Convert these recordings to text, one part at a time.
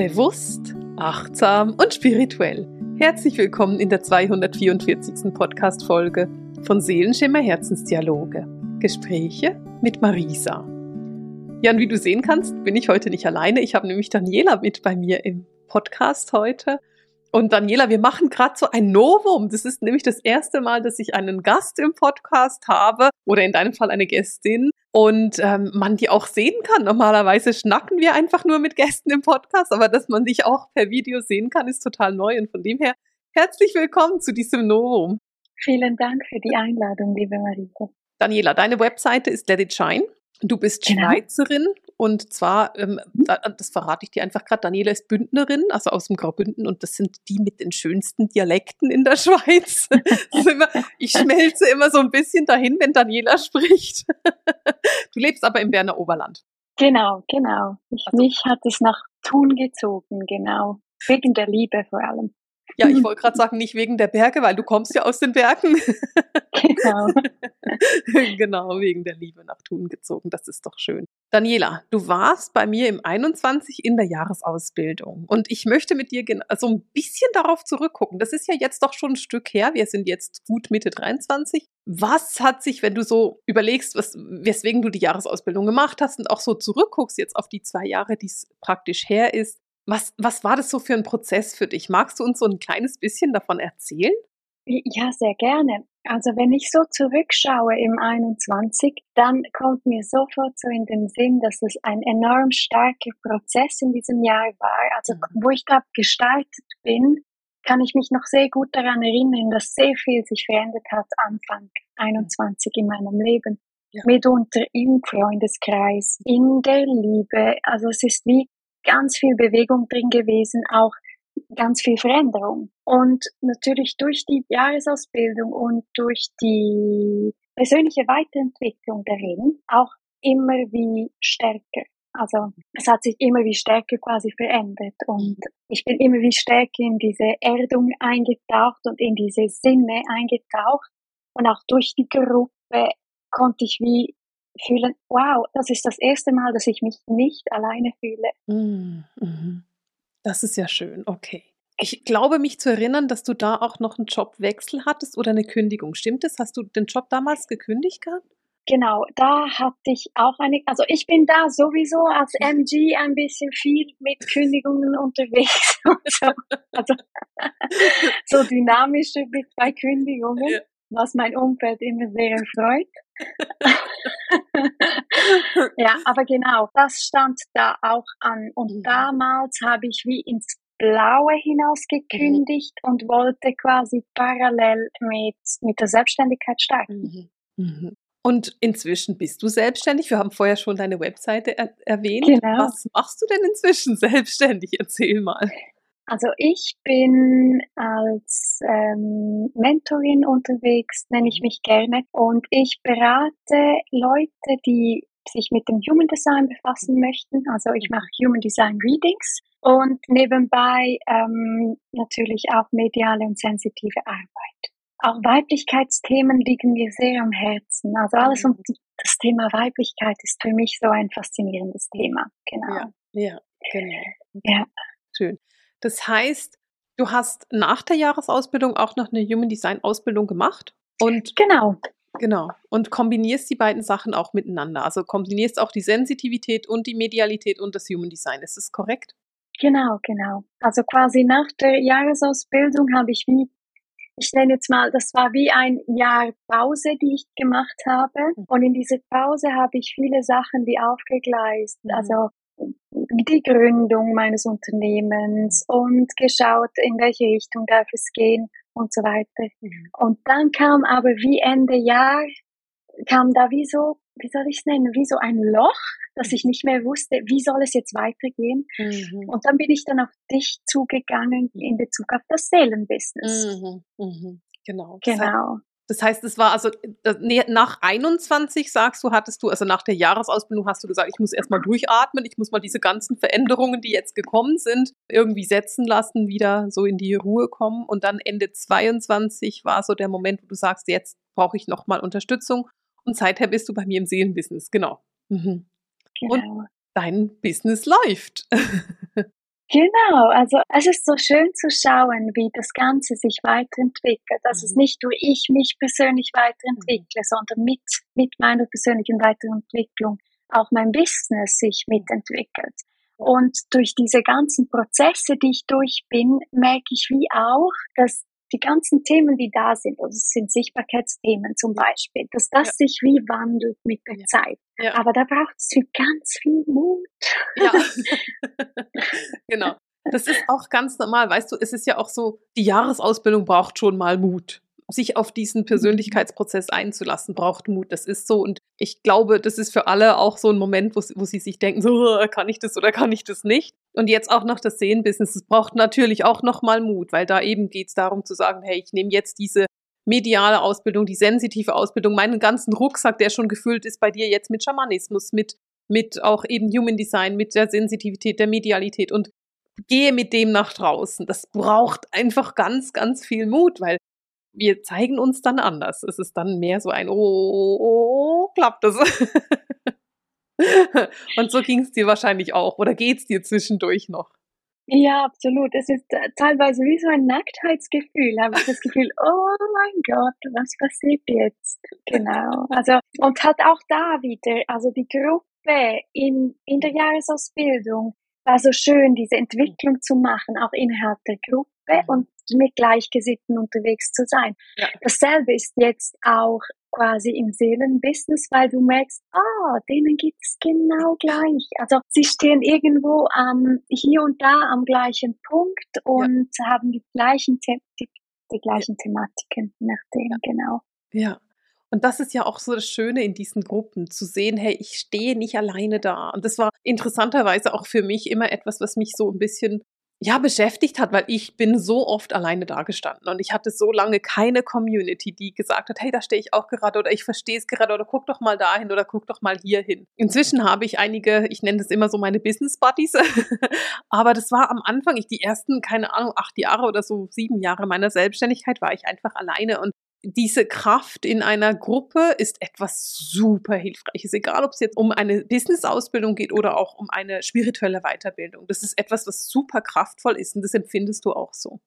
Bewusst, achtsam und spirituell. Herzlich willkommen in der 244. Podcast-Folge von Seelenschimmer Herzensdialoge. Gespräche mit Marisa. Jan, wie du sehen kannst, bin ich heute nicht alleine. Ich habe nämlich Daniela mit bei mir im Podcast heute. Und Daniela, wir machen gerade so ein Novum. Das ist nämlich das erste Mal, dass ich einen Gast im Podcast habe oder in deinem Fall eine Gästin und ähm, man die auch sehen kann. Normalerweise schnacken wir einfach nur mit Gästen im Podcast, aber dass man dich auch per Video sehen kann, ist total neu. Und von dem her herzlich willkommen zu diesem Novum. Vielen Dank für die Einladung, liebe Marita. Daniela, deine Webseite ist Let It Shine. Du bist genau. Schweizerin und zwar, ähm, mhm. das verrate ich dir einfach gerade, Daniela ist Bündnerin, also aus dem Graubünden und das sind die mit den schönsten Dialekten in der Schweiz. immer, ich schmelze immer so ein bisschen dahin, wenn Daniela spricht. du lebst aber im Berner Oberland. Genau, genau. Ich, also. Mich hat es nach Thun gezogen, genau. Wegen der Liebe vor allem. Ja, ich wollte gerade sagen, nicht wegen der Berge, weil du kommst ja aus den Bergen. Genau. genau, wegen der Liebe nach Thun gezogen. Das ist doch schön. Daniela, du warst bei mir im 21 in der Jahresausbildung und ich möchte mit dir so ein bisschen darauf zurückgucken. Das ist ja jetzt doch schon ein Stück her. Wir sind jetzt gut Mitte 23. Was hat sich, wenn du so überlegst, was, weswegen du die Jahresausbildung gemacht hast und auch so zurückguckst jetzt auf die zwei Jahre, die es praktisch her ist, was, was war das so für ein Prozess für dich? Magst du uns so ein kleines bisschen davon erzählen? Ja, sehr gerne. Also wenn ich so zurückschaue im 21, dann kommt mir sofort so in den Sinn, dass es ein enorm starker Prozess in diesem Jahr war. Also mhm. wo ich gerade gestartet bin, kann ich mich noch sehr gut daran erinnern, dass sehr viel sich verändert hat Anfang 21 in meinem Leben. Ja. Mitunter im Freundeskreis, in der Liebe. Also es ist wie ganz viel Bewegung drin gewesen, auch ganz viel Veränderung. Und natürlich durch die Jahresausbildung und durch die persönliche Weiterentwicklung darin auch immer wie stärker. Also es hat sich immer wie stärker quasi verändert und ich bin immer wie stärker in diese Erdung eingetaucht und in diese Sinne eingetaucht und auch durch die Gruppe konnte ich wie fühlen, wow, das ist das erste Mal, dass ich mich nicht alleine fühle. Mm, mhm. Das ist ja schön, okay. Ich glaube, mich zu erinnern, dass du da auch noch einen Jobwechsel hattest oder eine Kündigung. Stimmt es? Hast du den Job damals gekündigt gehabt? Genau, da hatte ich auch eine, also ich bin da sowieso als MG ein bisschen viel mit Kündigungen unterwegs. so, also so dynamische mit bei Kündigungen, was mein Umfeld immer sehr freut. ja, aber genau, das stand da auch an. Und mhm. damals habe ich wie ins Blaue hinaus gekündigt mhm. und wollte quasi parallel mit, mit der Selbstständigkeit starten. Mhm. mhm. Und inzwischen bist du selbstständig. Wir haben vorher schon deine Webseite er erwähnt. Genau. Was machst du denn inzwischen selbstständig? Erzähl mal. Also ich bin als ähm, Mentorin unterwegs, nenne ich mich gerne, und ich berate Leute, die sich mit dem Human Design befassen möchten. Also ich mache Human Design Readings und nebenbei ähm, natürlich auch mediale und sensitive Arbeit. Auch Weiblichkeitsthemen liegen mir sehr am Herzen. Also alles um das Thema Weiblichkeit ist für mich so ein faszinierendes Thema. Genau. Ja, ja genau. Ja. Schön. Das heißt, du hast nach der Jahresausbildung auch noch eine Human Design Ausbildung gemacht und genau. Genau. Und kombinierst die beiden Sachen auch miteinander. Also kombinierst auch die Sensitivität und die Medialität und das Human Design. Ist das korrekt? Genau, genau. Also quasi nach der Jahresausbildung habe ich wie, ich nenne jetzt mal, das war wie ein Jahr Pause, die ich gemacht habe. Mhm. Und in dieser Pause habe ich viele Sachen wie aufgegleist. Mhm. Also die Gründung meines Unternehmens und geschaut, in welche Richtung darf es gehen und so weiter. Mhm. Und dann kam aber wie Ende Jahr, kam da wie so, wie soll ich es nennen, wie so ein Loch, dass ich nicht mehr wusste, wie soll es jetzt weitergehen. Mhm. Und dann bin ich dann auf dich zugegangen in Bezug auf das Seelenbusiness. Mhm. Mhm. Genau. Genau. Das heißt, es war also äh, nach 21, sagst du, hattest du, also nach der Jahresausbildung hast du gesagt, ich muss erstmal durchatmen, ich muss mal diese ganzen Veränderungen, die jetzt gekommen sind, irgendwie setzen lassen, wieder so in die Ruhe kommen. Und dann Ende 22 war so der Moment, wo du sagst, jetzt brauche ich nochmal Unterstützung. Und seither bist du bei mir im Seelenbusiness, genau. Mhm. genau. Und dein Business läuft. Genau, also es ist so schön zu schauen, wie das Ganze sich weiterentwickelt. Dass mhm. es nicht nur ich mich persönlich weiterentwickle, mhm. sondern mit, mit meiner persönlichen Weiterentwicklung auch mein Business sich mitentwickelt. Und durch diese ganzen Prozesse, die ich durch bin, merke ich wie auch, dass die ganzen Themen, die da sind, also es sind Sichtbarkeitsthemen zum Beispiel, dass das ja. sich wie wandelt mit der ja. Zeit. Ja. Aber da braucht es ganz viel Mut. Ja, genau. Das ist auch ganz normal, weißt du, es ist ja auch so, die Jahresausbildung braucht schon mal Mut sich auf diesen Persönlichkeitsprozess einzulassen, braucht Mut. Das ist so. Und ich glaube, das ist für alle auch so ein Moment, wo, wo sie sich denken, so, kann ich das oder kann ich das nicht? Und jetzt auch noch das Sehen-Business. Es braucht natürlich auch nochmal Mut, weil da eben geht es darum zu sagen, hey, ich nehme jetzt diese mediale Ausbildung, die sensitive Ausbildung, meinen ganzen Rucksack, der schon gefüllt ist bei dir jetzt mit Schamanismus, mit, mit auch eben Human Design, mit der Sensitivität, der Medialität und gehe mit dem nach draußen. Das braucht einfach ganz, ganz viel Mut, weil wir zeigen uns dann anders. Es ist dann mehr so ein Oh, oh, oh klappt das. Und so ging es dir wahrscheinlich auch. Oder geht es dir zwischendurch noch? Ja, absolut. Es ist äh, teilweise wie so ein Nacktheitsgefühl. Habe ich das Gefühl, oh mein Gott, was passiert jetzt? Genau. Also, und halt auch da wieder, also die Gruppe in, in der Jahresausbildung war so schön, diese Entwicklung zu machen, auch innerhalb der Gruppe und mit Gleichgesinnten unterwegs zu sein. Ja. Dasselbe ist jetzt auch quasi im Seelenbusiness, weil du merkst, ah, denen geht's genau gleich. Also sie stehen irgendwo ähm, hier und da am gleichen Punkt und ja. haben die gleichen, The die, die gleichen Thematiken, nachdem, ja. genau. Ja. Und das ist ja auch so das Schöne in diesen Gruppen, zu sehen, hey, ich stehe nicht alleine da. Und das war interessanterweise auch für mich immer etwas, was mich so ein bisschen ja, beschäftigt hat, weil ich bin so oft alleine dagestanden und ich hatte so lange keine Community, die gesagt hat, hey, da stehe ich auch gerade oder ich verstehe es gerade oder guck doch mal dahin oder guck doch mal hier hin. Inzwischen habe ich einige, ich nenne das immer so meine Business Buddies, aber das war am Anfang, ich die ersten, keine Ahnung, acht Jahre oder so sieben Jahre meiner Selbstständigkeit war ich einfach alleine und diese Kraft in einer Gruppe ist etwas super Hilfreiches, egal ob es jetzt um eine Business-Ausbildung geht oder auch um eine spirituelle Weiterbildung. Das ist etwas, was super kraftvoll ist und das empfindest du auch so.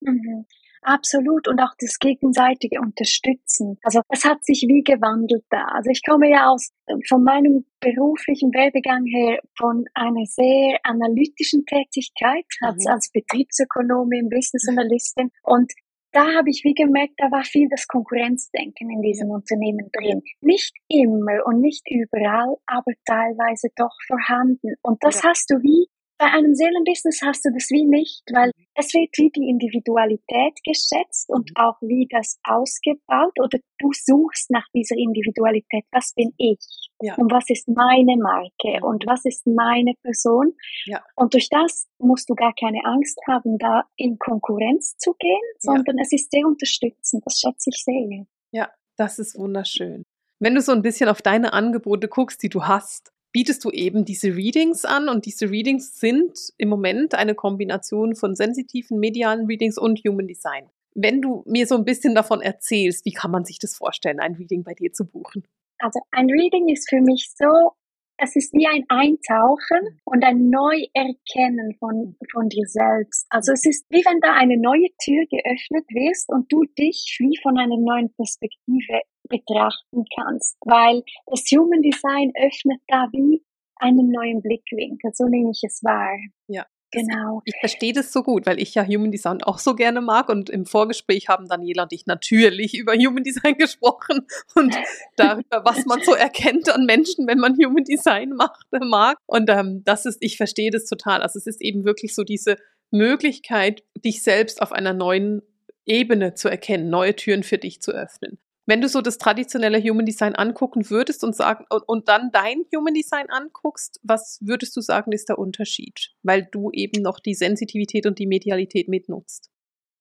Mhm. Absolut und auch das gegenseitige Unterstützen. Also es hat sich wie gewandelt da. Also ich komme ja aus von meinem beruflichen Werdegang her von einer sehr analytischen Tätigkeit mhm. als, als Betriebsökonomin, Business Analystin und da habe ich wie gemerkt, da war viel das Konkurrenzdenken in diesem Unternehmen drin. Nicht immer und nicht überall, aber teilweise doch vorhanden. Und das ja. hast du wie bei einem Seelenbusiness hast du das wie nicht, weil es wird wie die Individualität geschätzt und mhm. auch wie das ausgebaut oder du suchst nach dieser Individualität. Was bin ich? Ja. Und was ist meine Marke? Und was ist meine Person? Ja. Und durch das musst du gar keine Angst haben, da in Konkurrenz zu gehen, sondern ja. es ist sehr unterstützend. Das schätze ich sehr. Ja, das ist wunderschön. Wenn du so ein bisschen auf deine Angebote guckst, die du hast, bietest du eben diese Readings an und diese Readings sind im Moment eine Kombination von sensitiven medialen Readings und Human Design. Wenn du mir so ein bisschen davon erzählst, wie kann man sich das vorstellen, ein Reading bei dir zu buchen? Also ein Reading ist für mich so, es ist wie ein Eintauchen und ein Neuerkennen von, von dir selbst. Also es ist wie wenn da eine neue Tür geöffnet wirst und du dich wie von einer neuen Perspektive betrachten kannst, weil das Human Design öffnet da wie einen neuen Blickwinkel, so nehme ich es wahr. Ja. Genau. Ich verstehe das so gut, weil ich ja Human Design auch so gerne mag und im Vorgespräch haben Daniela und ich natürlich über Human Design gesprochen und darüber, was man so erkennt an Menschen, wenn man Human Design macht, mag. Und ähm, das ist, ich verstehe das total. Also es ist eben wirklich so diese Möglichkeit, dich selbst auf einer neuen Ebene zu erkennen, neue Türen für dich zu öffnen wenn du so das traditionelle Human Design angucken würdest und sagen und, dann dein Human Design anguckst, was würdest du sagen, ist der Unterschied? Weil du eben noch die Sensitivität und die Medialität mitnutzt.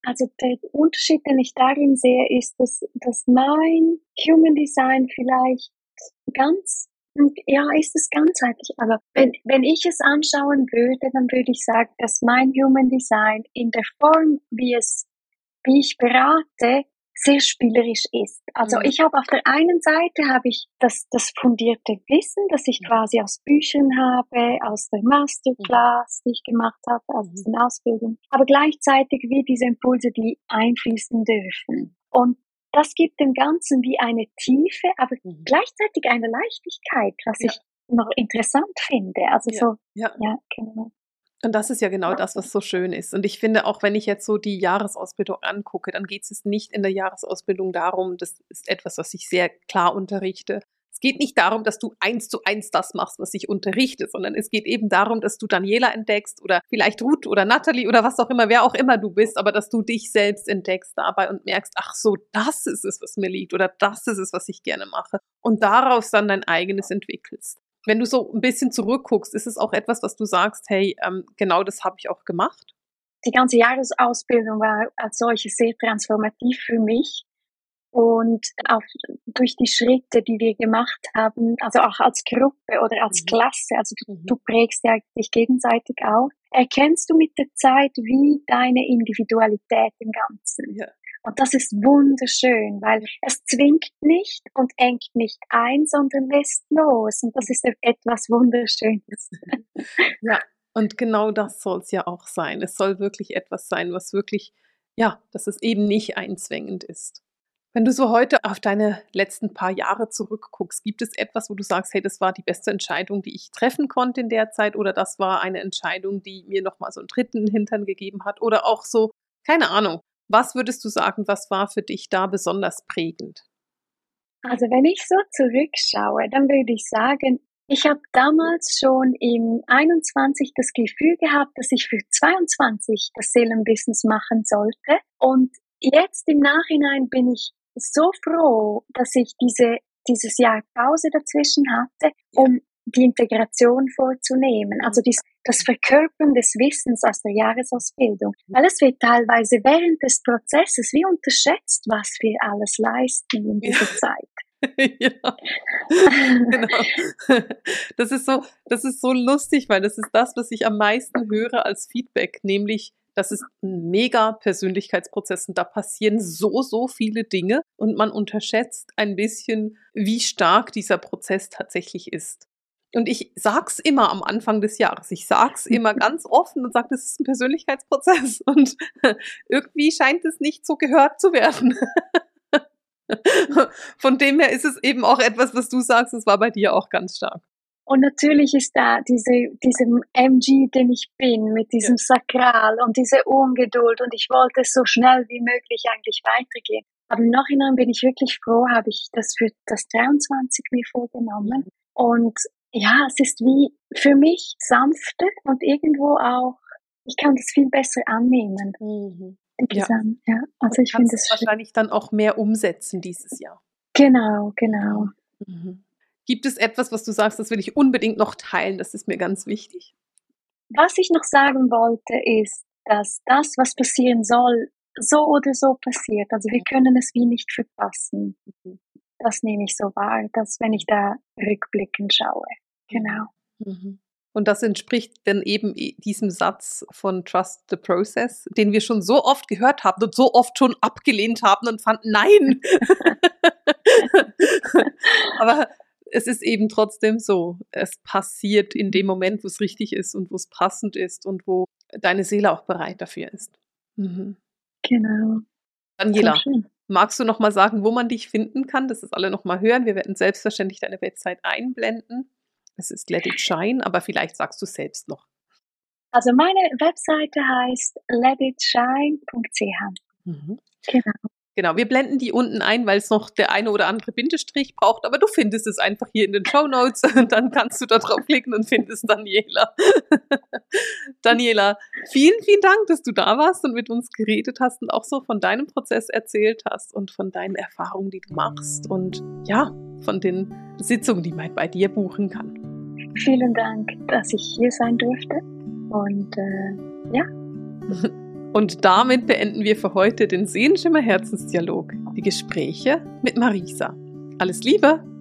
Also der Unterschied, den ich darin sehe, ist, dass, dass mein Human Design vielleicht ganz ja, ist es ganzheitlich. Aber wenn, wenn ich es anschauen würde, dann würde ich sagen, dass mein Human Design in der Form, wie es, wie ich berate, sehr spielerisch ist. Also mhm. ich habe auf der einen Seite habe ich das, das fundierte Wissen, das ich quasi aus Büchern habe, aus der Masterclass, die ich gemacht habe, aus den Ausbildungen, aber gleichzeitig wie diese Impulse, die einfließen dürfen. Und das gibt dem Ganzen wie eine Tiefe, aber mhm. gleichzeitig eine Leichtigkeit, was ja. ich noch interessant finde. Also ja. so, ja, ja genau. Und das ist ja genau das, was so schön ist. Und ich finde, auch wenn ich jetzt so die Jahresausbildung angucke, dann geht es nicht in der Jahresausbildung darum, das ist etwas, was ich sehr klar unterrichte. Es geht nicht darum, dass du eins zu eins das machst, was ich unterrichte, sondern es geht eben darum, dass du Daniela entdeckst oder vielleicht Ruth oder Natalie oder was auch immer, wer auch immer du bist, aber dass du dich selbst entdeckst dabei und merkst, ach so, das ist es, was mir liegt oder das ist es, was ich gerne mache und daraus dann dein eigenes entwickelst wenn du so ein bisschen zurückguckst, ist es auch etwas, was du sagst, hey, ähm, genau das habe ich auch gemacht? Die ganze Jahresausbildung war als solche sehr transformativ für mich. Und auch durch die Schritte, die wir gemacht haben, also auch als Gruppe oder als mhm. Klasse, also du, mhm. du prägst ja dich gegenseitig auch, erkennst du mit der Zeit, wie deine Individualität im Ganzen. Ja. Und das ist wunderschön, weil es zwingt nicht und engt nicht ein, sondern lässt los. Und das ist etwas Wunderschönes. Ja, und genau das soll es ja auch sein. Es soll wirklich etwas sein, was wirklich, ja, dass es eben nicht einzwängend ist. Wenn du so heute auf deine letzten paar Jahre zurückguckst, gibt es etwas, wo du sagst, hey, das war die beste Entscheidung, die ich treffen konnte in der Zeit oder das war eine Entscheidung, die mir nochmal so einen dritten Hintern gegeben hat oder auch so, keine Ahnung, was würdest du sagen, was war für dich da besonders prägend? Also wenn ich so zurückschaue, dann würde ich sagen, ich habe damals schon im 21 das Gefühl gehabt, dass ich für 22 das Seelenbusiness machen sollte. Und jetzt im Nachhinein bin ich so froh, dass ich diese, dieses Jahr Pause dazwischen hatte, um die Integration vorzunehmen, also dies, das Verkörpern des Wissens aus der Jahresausbildung. Weil es wird teilweise während des Prozesses wie unterschätzt, was wir alles leisten in dieser ja. Zeit. ja, genau. Das ist so, das ist so lustig, weil das ist das, was ich am meisten höre als Feedback, nämlich das ist ein mega Persönlichkeitsprozess und da passieren so, so viele Dinge und man unterschätzt ein bisschen, wie stark dieser Prozess tatsächlich ist. Und ich sag's immer am Anfang des Jahres. Ich sag's immer ganz offen und sage, das ist ein Persönlichkeitsprozess. Und irgendwie scheint es nicht so gehört zu werden. Von dem her ist es eben auch etwas, was du sagst, es war bei dir auch ganz stark. Und natürlich ist da diese, diesem MG, den ich bin, mit diesem. Sakral und diese Ungeduld und ich wollte so schnell wie möglich eigentlich weitergehen. Aber im Nachhinein bin ich wirklich froh, habe ich das für das 23 mir vorgenommen. Mhm. Und ja, es ist wie für mich sanfter und irgendwo auch, ich kann das viel besser annehmen. Mhm. Ja. ja. Also ich finde es wahrscheinlich dann auch mehr umsetzen dieses Jahr. Genau, genau. Mhm. Gibt es etwas, was du sagst, das will ich unbedingt noch teilen? Das ist mir ganz wichtig. Was ich noch sagen wollte, ist, dass das, was passieren soll, so oder so passiert. Also wir können es wie nicht verpassen. Mhm das nehme ich so wahr, dass wenn ich da rückblickend schaue. Genau. Mhm. Und das entspricht dann eben diesem Satz von Trust the Process, den wir schon so oft gehört haben und so oft schon abgelehnt haben und fanden, nein. Aber es ist eben trotzdem so. Es passiert in dem Moment, wo es richtig ist und wo es passend ist und wo deine Seele auch bereit dafür ist. Mhm. Genau. Daniela, Magst du noch mal sagen, wo man dich finden kann, dass es alle noch mal hören? Wir werden selbstverständlich deine Website einblenden. Es ist Let It Shine, aber vielleicht sagst du selbst noch. Also meine Webseite heißt letitshine.ch. Mhm. Genau. Genau, wir blenden die unten ein, weil es noch der eine oder andere Bindestrich braucht, aber du findest es einfach hier in den Show Notes und dann kannst du da draufklicken und findest Daniela. Daniela, vielen, vielen Dank, dass du da warst und mit uns geredet hast und auch so von deinem Prozess erzählt hast und von deinen Erfahrungen, die du machst und ja, von den Sitzungen, die man bei dir buchen kann. Vielen Dank, dass ich hier sein durfte und äh, ja. Und damit beenden wir für heute den Sehenschimmer Herzensdialog, die Gespräche mit Marisa. Alles Liebe!